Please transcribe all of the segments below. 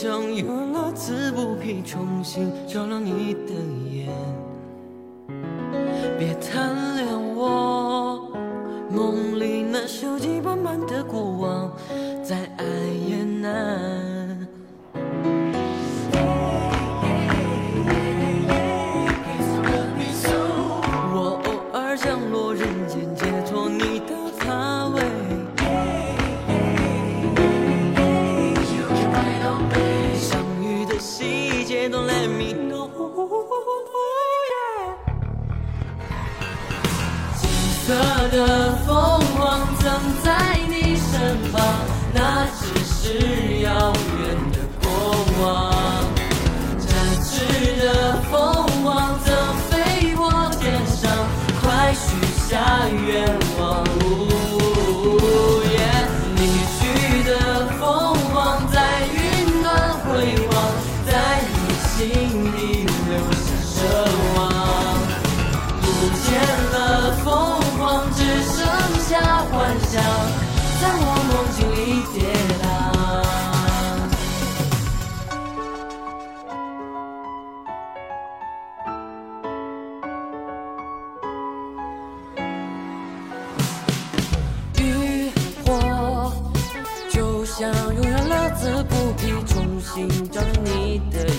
想用了自不必重新照亮你的眼，别贪恋我梦里那锈迹斑斑的过往，再爱也难。色的凤凰曾在你身旁，那只是遥远的过往。展翅的凤凰曾飞过天上，快许下愿望。呜耶离去的凤凰在云端回望，在你心里想，在我梦境里跌宕。渔火就像永远乐此不疲，重新照亮你的眼。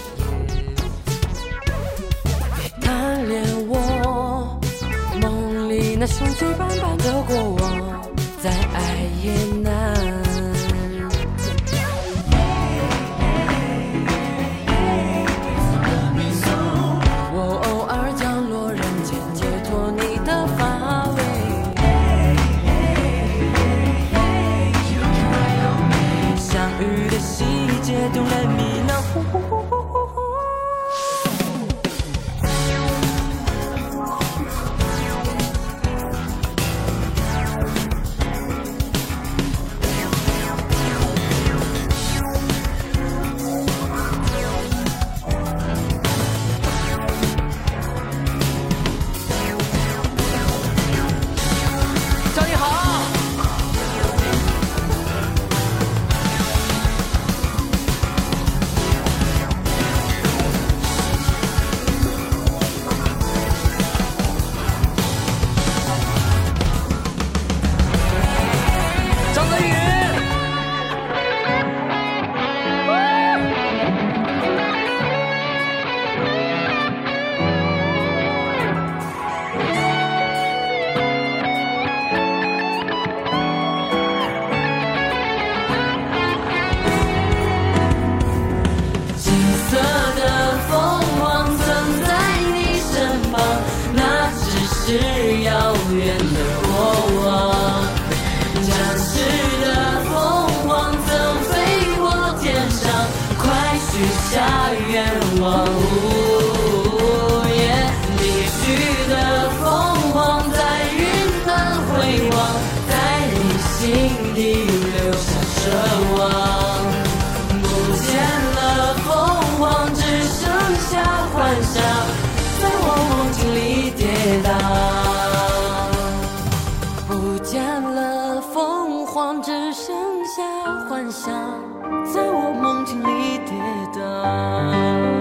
贪恋我梦里那锈迹斑斑的过往，再爱也难。我偶尔降落人间，解脱你的乏味。相遇的细节，Don't let me know。远的过往。展翅的凤凰曾飞过天上，快许下愿望。呜耶离去的凤凰在云端回望，在你心底留下奢望。不见了凤凰，只剩下幻想，在我梦境里跌宕。光，只剩下幻想，在我梦境里跌宕。